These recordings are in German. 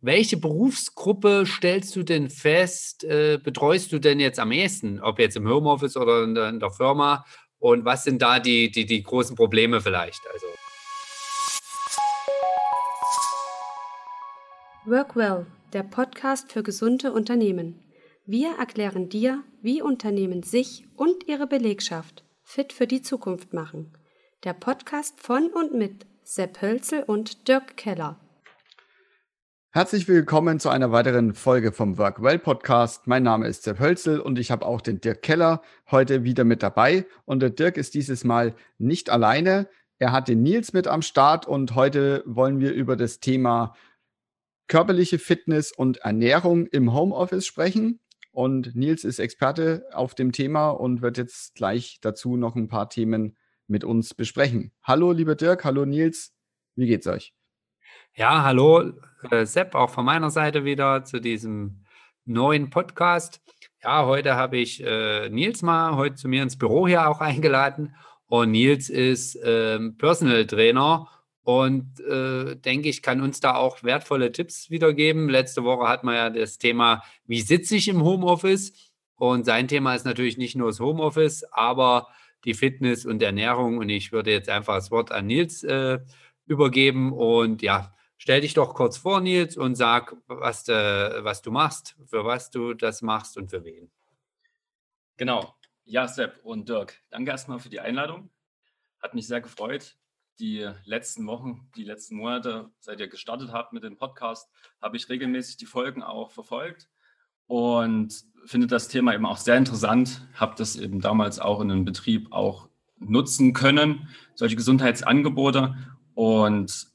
welche Berufsgruppe stellst du denn fest, äh, betreust du denn jetzt am ehesten, ob jetzt im Homeoffice oder in der, in der Firma? Und was sind da die, die, die großen Probleme vielleicht? Also. Workwell, der Podcast für gesunde Unternehmen. Wir erklären dir, wie Unternehmen sich und ihre Belegschaft fit für die Zukunft machen. Der Podcast von und mit Sepp Hölzel und Dirk Keller. Herzlich willkommen zu einer weiteren Folge vom Workwell Podcast. Mein Name ist Sepp Hölzel und ich habe auch den Dirk Keller heute wieder mit dabei. Und der Dirk ist dieses Mal nicht alleine. Er hat den Nils mit am Start und heute wollen wir über das Thema körperliche Fitness und Ernährung im Homeoffice sprechen. Und Nils ist Experte auf dem Thema und wird jetzt gleich dazu noch ein paar Themen mit uns besprechen. Hallo, lieber Dirk, hallo Nils, wie geht's euch? Ja, hallo äh, Sepp, auch von meiner Seite wieder zu diesem neuen Podcast. Ja, heute habe ich äh, Nils mal heute zu mir ins Büro hier auch eingeladen. Und Nils ist ähm, Personal Trainer und äh, denke ich, kann uns da auch wertvolle Tipps wiedergeben. Letzte Woche hatten wir ja das Thema, wie sitze ich im Homeoffice? Und sein Thema ist natürlich nicht nur das Homeoffice, aber die Fitness und Ernährung. Und ich würde jetzt einfach das Wort an Nils äh, übergeben. Und ja, stell dich doch kurz vor, Nils, und sag, was, äh, was du machst, für was du das machst und für wen. Genau. Ja, Sepp und Dirk, danke erstmal für die Einladung. Hat mich sehr gefreut. Die letzten Wochen, die letzten Monate, seit ihr gestartet habt mit dem Podcast, habe ich regelmäßig die Folgen auch verfolgt und finde das Thema eben auch sehr interessant. Habe das eben damals auch in einem Betrieb auch nutzen können, solche Gesundheitsangebote. Und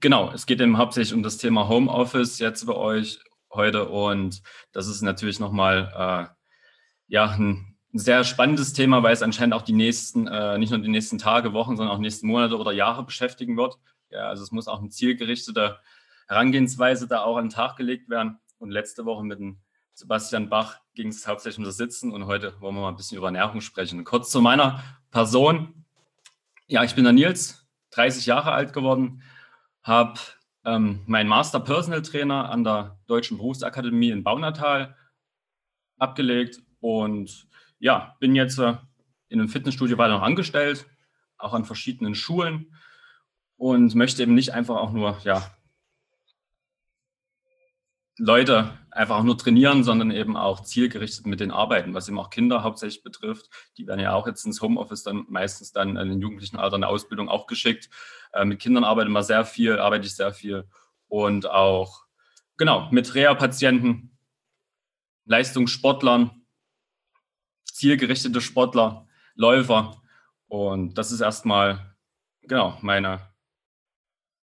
genau, es geht eben hauptsächlich um das Thema Homeoffice jetzt bei euch heute. Und das ist natürlich nochmal äh, ja, ein, sehr spannendes Thema, weil es anscheinend auch die nächsten, äh, nicht nur die nächsten Tage, Wochen, sondern auch nächsten Monate oder Jahre beschäftigen wird. Ja, also es muss auch eine zielgerichtete Herangehensweise da auch an den Tag gelegt werden. Und letzte Woche mit dem Sebastian Bach ging es hauptsächlich um das Sitzen und heute wollen wir mal ein bisschen über Ernährung sprechen. Kurz zu meiner Person. Ja, ich bin der Nils, 30 Jahre alt geworden, habe ähm, meinen Master Personal Trainer an der Deutschen Berufsakademie in Baunatal abgelegt und ja, bin jetzt äh, in einem Fitnessstudio weiter noch angestellt, auch an verschiedenen Schulen und möchte eben nicht einfach auch nur ja, Leute einfach nur trainieren, sondern eben auch zielgerichtet mit den Arbeiten, was eben auch Kinder hauptsächlich betrifft. Die werden ja auch jetzt ins Homeoffice dann meistens dann in den jugendlichen Alter eine Ausbildung auch geschickt. Äh, mit Kindern arbeite ich sehr viel, arbeite ich sehr viel und auch genau mit Reha-Patienten, Leistungssportlern, zielgerichtete Sportler, Läufer. Und das ist erstmal genau meine,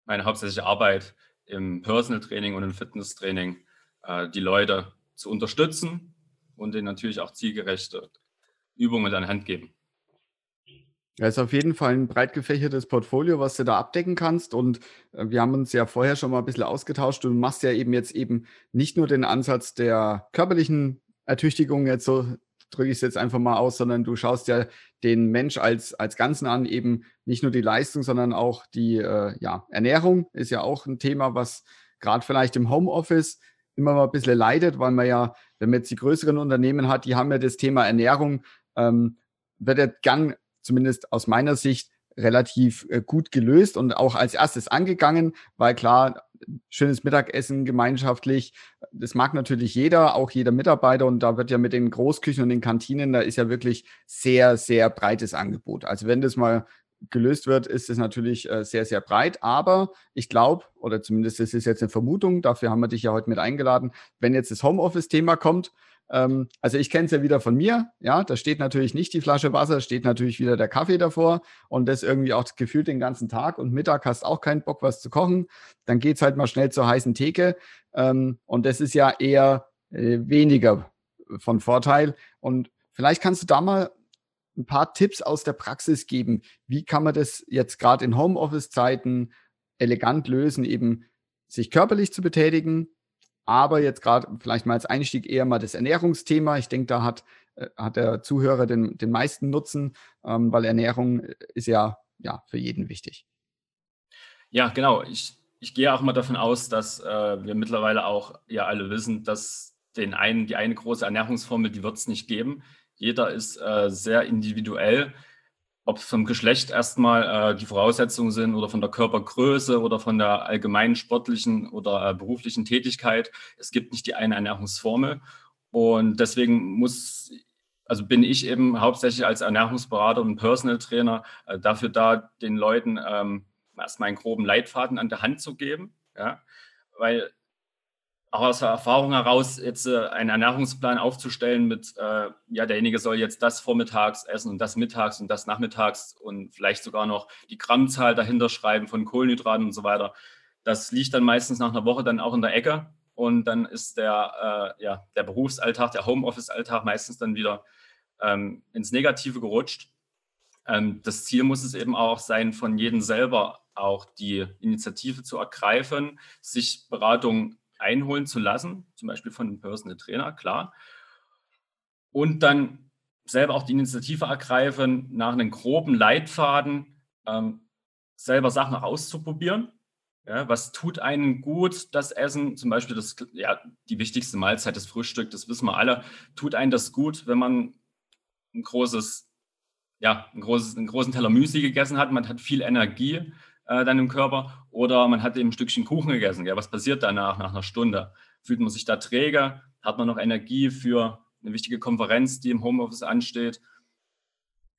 meine hauptsächliche Arbeit im Personal Training und im Fitness Training äh, die Leute zu unterstützen und denen natürlich auch zielgerechte Übungen an Hand geben. Ja, ist auf jeden Fall ein breit gefächertes Portfolio, was du da abdecken kannst. Und äh, wir haben uns ja vorher schon mal ein bisschen ausgetauscht. Du machst ja eben jetzt eben nicht nur den Ansatz der körperlichen Ertüchtigung, jetzt so drücke ich es jetzt einfach mal aus, sondern du schaust ja den Mensch als, als Ganzen an, eben nicht nur die Leistung, sondern auch die äh, ja, Ernährung ist ja auch ein Thema, was gerade vielleicht im Homeoffice immer mal ein bisschen leidet, weil man ja, wenn man jetzt die größeren Unternehmen hat, die haben ja das Thema Ernährung, ähm, wird ja gern, zumindest aus meiner Sicht, relativ äh, gut gelöst und auch als erstes angegangen, weil klar, schönes Mittagessen gemeinschaftlich, das mag natürlich jeder, auch jeder Mitarbeiter und da wird ja mit den Großküchen und den Kantinen, da ist ja wirklich sehr, sehr breites Angebot. Also wenn das mal gelöst wird, ist es natürlich äh, sehr, sehr breit. Aber ich glaube, oder zumindest das ist jetzt eine Vermutung, dafür haben wir dich ja heute mit eingeladen, wenn jetzt das Homeoffice-Thema kommt, ähm, also ich kenne es ja wieder von mir, ja, da steht natürlich nicht die Flasche Wasser, steht natürlich wieder der Kaffee davor und das irgendwie auch gefühlt den ganzen Tag und Mittag hast auch keinen Bock, was zu kochen. Dann geht es halt mal schnell zur heißen Theke ähm, und das ist ja eher äh, weniger von Vorteil. Und vielleicht kannst du da mal ein paar Tipps aus der Praxis geben. Wie kann man das jetzt gerade in Homeoffice-Zeiten elegant lösen, eben sich körperlich zu betätigen, aber jetzt gerade vielleicht mal als Einstieg eher mal das Ernährungsthema. Ich denke, da hat, äh, hat der Zuhörer den, den meisten Nutzen, ähm, weil Ernährung ist ja, ja für jeden wichtig. Ja, genau. Ich ich gehe auch mal davon aus, dass äh, wir mittlerweile auch ja alle wissen, dass den einen, die eine große Ernährungsformel, die wird es nicht geben. Jeder ist äh, sehr individuell, ob es vom Geschlecht erstmal äh, die Voraussetzungen sind oder von der Körpergröße oder von der allgemeinen sportlichen oder äh, beruflichen Tätigkeit. Es gibt nicht die eine Ernährungsformel. Und deswegen muss also bin ich eben hauptsächlich als Ernährungsberater und Personal Trainer äh, dafür da, den Leuten ähm, erstmal einen groben Leitfaden an der Hand zu geben, ja, weil auch aus der Erfahrung heraus jetzt äh, einen Ernährungsplan aufzustellen mit, äh, ja, derjenige soll jetzt das vormittags essen und das mittags und das nachmittags und vielleicht sogar noch die Grammzahl dahinter schreiben von Kohlenhydraten und so weiter. Das liegt dann meistens nach einer Woche dann auch in der Ecke und dann ist der, äh, ja, der Berufsalltag, der Homeoffice-Alltag meistens dann wieder ähm, ins Negative gerutscht. Ähm, das Ziel muss es eben auch sein, von jedem selber auch die Initiative zu ergreifen, sich Beratung einholen zu lassen, zum Beispiel von einem Personal Trainer, klar. Und dann selber auch die Initiative ergreifen, nach einem groben Leitfaden ähm, selber Sachen auszuprobieren. Ja, was tut einen gut, das Essen? Zum Beispiel das, ja, die wichtigste Mahlzeit, das Frühstück, das wissen wir alle. Tut einen das gut, wenn man ein großes, ja, ein großes, einen großen Teller Müsli gegessen hat, man hat viel Energie, äh, dann im Körper oder man hat eben ein Stückchen Kuchen gegessen. Ja, was passiert danach, nach einer Stunde? Fühlt man sich da träge? Hat man noch Energie für eine wichtige Konferenz, die im Homeoffice ansteht?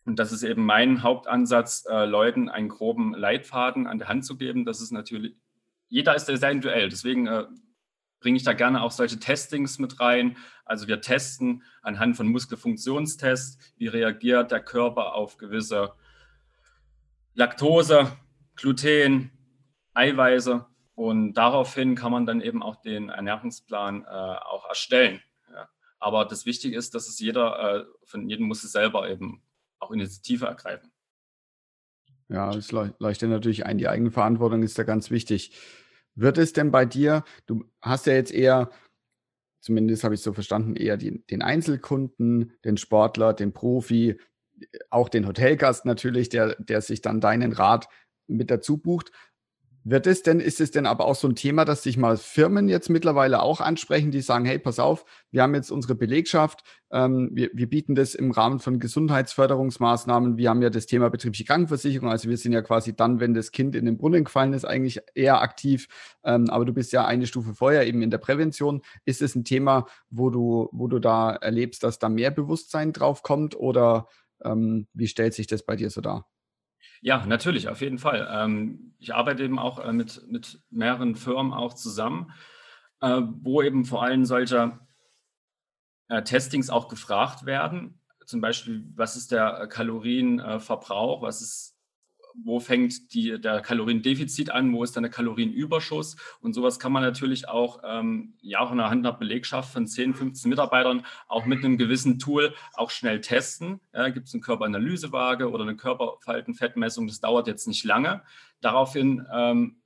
Und das ist eben mein Hauptansatz, äh, Leuten einen groben Leitfaden an der Hand zu geben. Das ist natürlich, jeder ist sehr individuell. Deswegen äh, bringe ich da gerne auch solche Testings mit rein. Also wir testen anhand von Muskelfunktionstests, wie reagiert der Körper auf gewisse Laktose, Gluten, Eiweiße und daraufhin kann man dann eben auch den Ernährungsplan äh, auch erstellen. Ja. Aber das Wichtige ist, dass es jeder, äh, von jedem muss es selber eben auch Initiative ergreifen. Ja, es leuchtet natürlich ein, die Eigenverantwortung ist da ganz wichtig. Wird es denn bei dir, du hast ja jetzt eher, zumindest habe ich so verstanden, eher die, den Einzelkunden, den Sportler, den Profi, auch den Hotelgast natürlich, der, der sich dann deinen Rat mit dazu bucht. Wird es denn, ist es denn aber auch so ein Thema, dass sich mal Firmen jetzt mittlerweile auch ansprechen, die sagen, hey, pass auf, wir haben jetzt unsere Belegschaft, ähm, wir, wir bieten das im Rahmen von Gesundheitsförderungsmaßnahmen, wir haben ja das Thema betriebliche Krankenversicherung, also wir sind ja quasi dann, wenn das Kind in den Brunnen gefallen ist, eigentlich eher aktiv, ähm, aber du bist ja eine Stufe vorher eben in der Prävention. Ist es ein Thema, wo du, wo du da erlebst, dass da mehr Bewusstsein drauf kommt oder ähm, wie stellt sich das bei dir so dar? Ja, natürlich, auf jeden Fall. Ähm, ich arbeite eben auch äh, mit, mit mehreren Firmen auch zusammen, äh, wo eben vor allem solche äh, Testings auch gefragt werden. Zum Beispiel, was ist der Kalorienverbrauch, was ist wo fängt die, der Kaloriendefizit an, wo ist dann der Kalorienüberschuss und sowas kann man natürlich auch, ähm, ja auch in der Hand einer Belegschaft von 10, 15 Mitarbeitern auch mit einem gewissen Tool auch schnell testen. Ja, Gibt es eine Körperanalysewaage oder eine Körperfaltenfettmessung, das dauert jetzt nicht lange. Daraufhin ähm,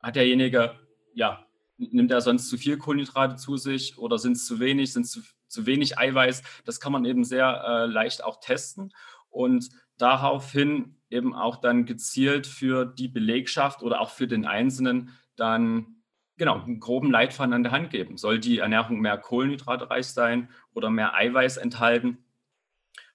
hat derjenige, ja, nimmt er sonst zu viel Kohlenhydrate zu sich oder sind es zu wenig, sind es zu, zu wenig Eiweiß? Das kann man eben sehr äh, leicht auch testen und daraufhin eben auch dann gezielt für die Belegschaft oder auch für den Einzelnen dann genau einen groben Leitfaden an der Hand geben. Soll die Ernährung mehr kohlenhydratreich sein oder mehr Eiweiß enthalten?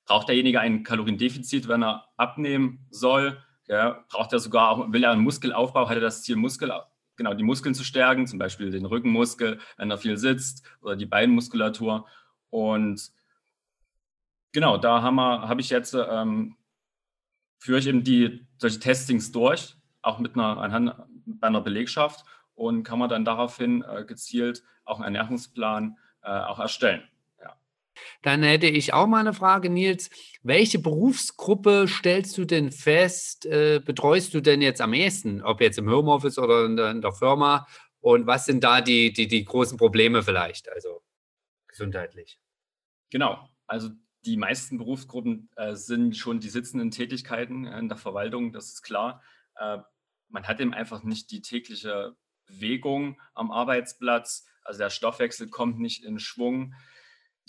Braucht derjenige ein Kaloriendefizit, wenn er abnehmen soll? Ja, braucht er sogar auch, will er einen Muskelaufbau, hat er das Ziel, Muskel, genau, die Muskeln zu stärken, zum Beispiel den Rückenmuskel, wenn er viel sitzt oder die Beinmuskulatur. Und genau, da habe hab ich jetzt ähm, führe ich eben die, solche Testings durch, auch mit einer, anhand, bei einer Belegschaft und kann man dann daraufhin äh, gezielt auch einen Ernährungsplan äh, auch erstellen. Ja. Dann hätte ich auch mal eine Frage, Nils. Welche Berufsgruppe stellst du denn fest, äh, betreust du denn jetzt am ehesten, ob jetzt im Homeoffice oder in der, in der Firma? Und was sind da die, die, die großen Probleme vielleicht, also gesundheitlich? Genau, also die meisten Berufsgruppen äh, sind schon die sitzenden Tätigkeiten in der Verwaltung, das ist klar. Äh, man hat eben einfach nicht die tägliche Bewegung am Arbeitsplatz. Also der Stoffwechsel kommt nicht in Schwung.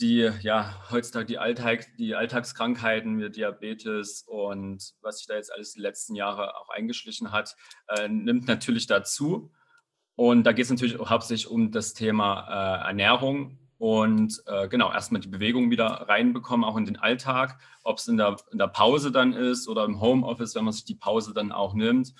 Die, ja, heutzutage die, Alltag, die Alltagskrankheiten wie Diabetes und was sich da jetzt alles die letzten Jahre auch eingeschlichen hat, äh, nimmt natürlich dazu. Und da geht es natürlich hauptsächlich um das Thema äh, Ernährung und äh, genau, erstmal die Bewegung wieder reinbekommen, auch in den Alltag, ob es in der, in der Pause dann ist oder im Homeoffice, wenn man sich die Pause dann auch nimmt.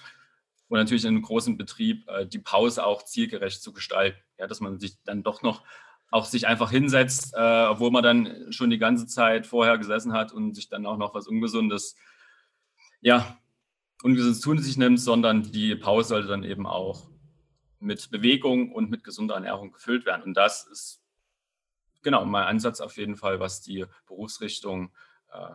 Und natürlich in einem großen Betrieb äh, die Pause auch zielgerecht zu gestalten. Ja, dass man sich dann doch noch auch sich einfach hinsetzt, äh, obwohl man dann schon die ganze Zeit vorher gesessen hat und sich dann auch noch was Ungesundes, ja, Ungesundes tun sich nimmt, sondern die Pause sollte dann eben auch mit Bewegung und mit gesunder Ernährung gefüllt werden. Und das ist genau mein Ansatz auf jeden Fall, was die Berufsrichtung äh,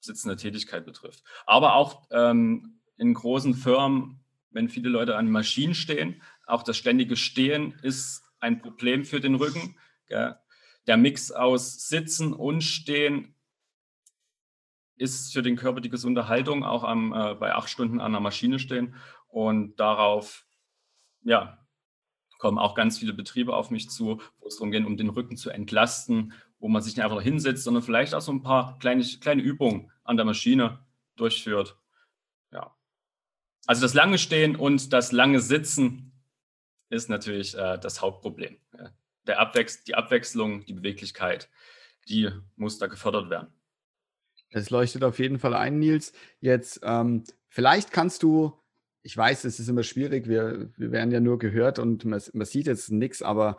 sitzende Tätigkeit betrifft. Aber auch ähm, in großen Firmen, wenn viele Leute an Maschinen stehen, auch das ständige Stehen ist ein Problem für den Rücken. Gell? Der Mix aus Sitzen und Stehen ist für den Körper die gesunde Haltung, auch am, äh, bei acht Stunden an der Maschine stehen. Und darauf ja, kommen auch ganz viele Betriebe auf mich zu, wo es darum geht, um den Rücken zu entlasten, wo man sich nicht einfach hinsetzt, sondern vielleicht auch so ein paar kleine, kleine Übungen an der Maschine durchführt. Ja. Also das lange Stehen und das lange Sitzen ist natürlich äh, das Hauptproblem. Der Abwechs die Abwechslung, die Beweglichkeit, die muss da gefördert werden. Es leuchtet auf jeden Fall ein, Nils. Jetzt, ähm, vielleicht kannst du ich weiß, es ist immer schwierig, wir, wir werden ja nur gehört und man, man sieht jetzt nichts, aber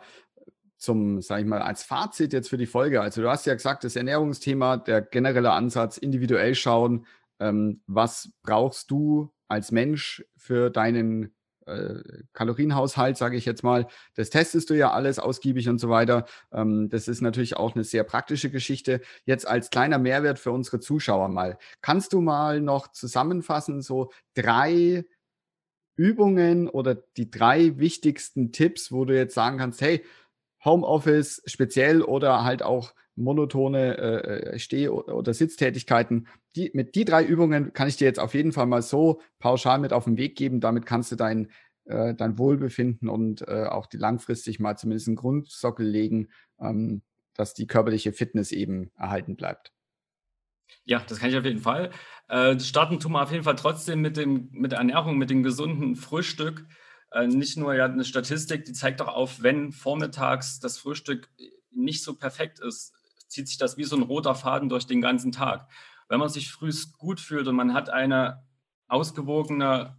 zum, sage ich mal, als Fazit jetzt für die Folge. Also du hast ja gesagt, das Ernährungsthema, der generelle Ansatz, individuell schauen, ähm, was brauchst du als Mensch für deinen äh, Kalorienhaushalt, sage ich jetzt mal. Das testest du ja alles ausgiebig und so weiter. Ähm, das ist natürlich auch eine sehr praktische Geschichte. Jetzt als kleiner Mehrwert für unsere Zuschauer mal. Kannst du mal noch zusammenfassen, so drei Übungen oder die drei wichtigsten Tipps, wo du jetzt sagen kannst, hey, Homeoffice speziell oder halt auch monotone äh, äh Steh- oder Sitztätigkeiten. Die, mit die drei Übungen kann ich dir jetzt auf jeden Fall mal so pauschal mit auf den Weg geben. Damit kannst du dein, äh, dein Wohlbefinden und äh, auch die langfristig mal zumindest einen Grundsockel legen, ähm, dass die körperliche Fitness eben erhalten bleibt. Ja, das kann ich auf jeden Fall. Äh, starten tun wir auf jeden Fall trotzdem mit, dem, mit der Ernährung, mit dem gesunden Frühstück. Äh, nicht nur ja eine Statistik, die zeigt doch auf, wenn vormittags das Frühstück nicht so perfekt ist, zieht sich das wie so ein roter Faden durch den ganzen Tag. Wenn man sich früh gut fühlt und man hat eine ausgewogene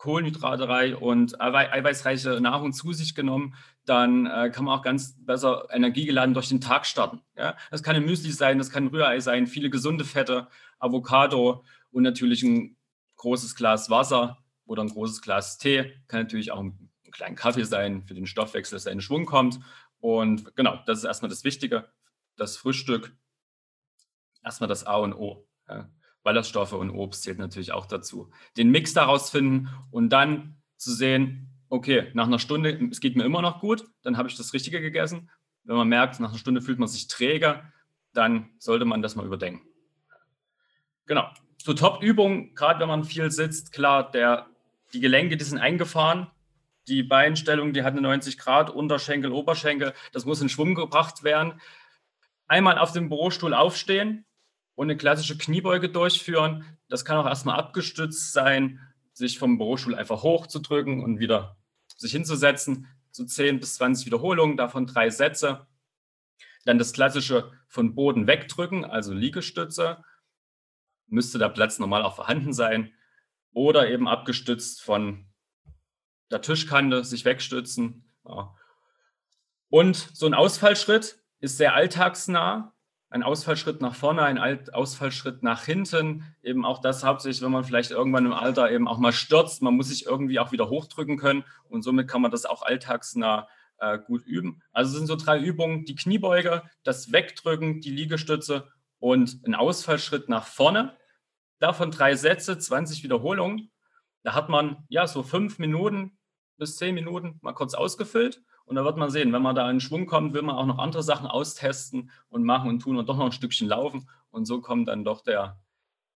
kohlenhydraterei und eiweißreiche Nahrung zu sich genommen, dann äh, kann man auch ganz besser energiegeladen durch den Tag starten. Ja? Das kann ein Müsli sein, das kann ein Rührei sein, viele gesunde Fette, Avocado und natürlich ein großes Glas Wasser oder ein großes Glas Tee. Kann natürlich auch ein, ein kleiner Kaffee sein, für den Stoffwechsel, dass er in Schwung kommt. Und genau, das ist erstmal das Wichtige. Das Frühstück, erstmal das A und O. Ja? Ballaststoffe und Obst zählt natürlich auch dazu. Den Mix daraus finden und dann zu sehen, okay, nach einer Stunde, es geht mir immer noch gut, dann habe ich das Richtige gegessen. Wenn man merkt, nach einer Stunde fühlt man sich träger, dann sollte man das mal überdenken. Genau. So Top-Übungen, gerade wenn man viel sitzt, klar, der, die Gelenke, die sind eingefahren. Die Beinstellung, die hat eine 90 Grad, Unterschenkel, Oberschenkel, das muss in Schwung gebracht werden. Einmal auf dem Bürostuhl aufstehen, und eine klassische Kniebeuge durchführen. Das kann auch erstmal abgestützt sein, sich vom Bürostuhl einfach hochzudrücken und wieder sich hinzusetzen. So 10 bis 20 Wiederholungen, davon drei Sätze. Dann das klassische von Boden wegdrücken, also Liegestütze. Müsste der Platz normal auch vorhanden sein. Oder eben abgestützt von der Tischkante sich wegstützen. Ja. Und so ein Ausfallschritt ist sehr alltagsnah ein Ausfallschritt nach vorne, ein Ausfallschritt nach hinten. Eben auch das hauptsächlich, wenn man vielleicht irgendwann im Alter eben auch mal stürzt. Man muss sich irgendwie auch wieder hochdrücken können und somit kann man das auch alltagsnah äh, gut üben. Also sind so drei Übungen, die Kniebeuge, das Wegdrücken, die Liegestütze und ein Ausfallschritt nach vorne. Davon drei Sätze, 20 Wiederholungen. Da hat man ja so fünf Minuten bis zehn Minuten mal kurz ausgefüllt und da wird man sehen, wenn man da in Schwung kommt, will man auch noch andere Sachen austesten und machen und tun und doch noch ein Stückchen laufen. Und so kommt dann doch der,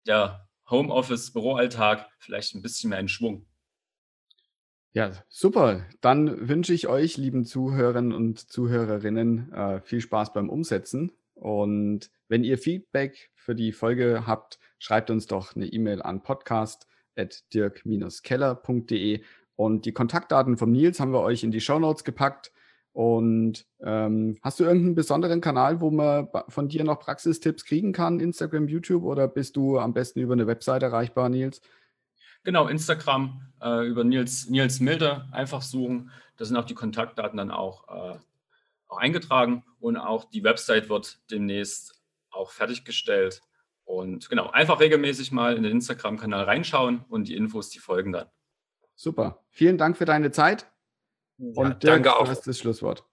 der Homeoffice-Büroalltag vielleicht ein bisschen mehr in Schwung. Ja, super. Dann wünsche ich euch, lieben Zuhörern und Zuhörerinnen, äh, viel Spaß beim Umsetzen. Und wenn ihr Feedback für die Folge habt, schreibt uns doch eine E-Mail an podcast.dirk-keller.de Und die Kontaktdaten von Nils haben wir euch in die Show Notes gepackt. Und ähm, hast du irgendeinen besonderen Kanal, wo man von dir noch Praxistipps kriegen kann? Instagram, YouTube oder bist du am besten über eine Website erreichbar, Nils? Genau, Instagram äh, über Nils, Nils Milde einfach suchen. Da sind auch die Kontaktdaten dann auch, äh, auch eingetragen und auch die Website wird demnächst auch fertiggestellt. Und genau, einfach regelmäßig mal in den Instagram-Kanal reinschauen und die Infos, die folgen dann. Super. Vielen Dank für deine Zeit. Und ja, danke Dirk, auch. Du hast das Schlusswort.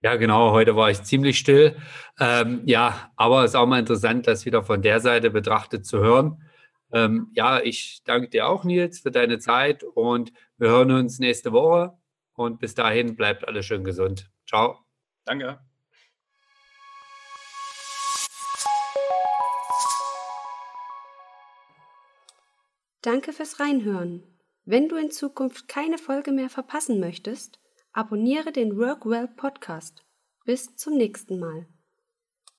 Ja, genau. Heute war ich ziemlich still. Ähm, ja, aber es ist auch mal interessant, das wieder von der Seite betrachtet zu hören. Ähm, ja, ich danke dir auch, Nils, für deine Zeit und wir hören uns nächste Woche. Und bis dahin bleibt alles schön gesund. Ciao. Danke. Danke fürs Reinhören. Wenn du in Zukunft keine Folge mehr verpassen möchtest, abonniere den Workwell Podcast. Bis zum nächsten Mal.